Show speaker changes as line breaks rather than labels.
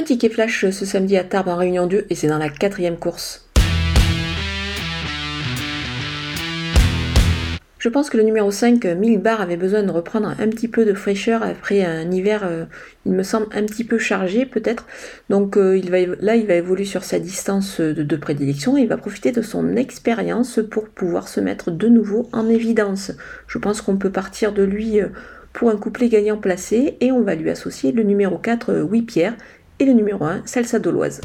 Un ticket flash ce samedi à Tarbes en Réunion 2 et c'est dans la quatrième course. Je pense que le numéro 5, 1000 bar, avait besoin de reprendre un petit peu de fraîcheur après un hiver, euh, il me semble, un petit peu chargé peut-être. Donc euh, là, il va évoluer sur sa distance de, prédilection et il va profiter de son expérience pour pouvoir se mettre de nouveau en évidence. Je pense qu'on peut partir de lui euh, pour un couplet gagnant placé et on va lui associer le numéro 4, Oui Pierre, et le numéro 1, Salsa Doloise.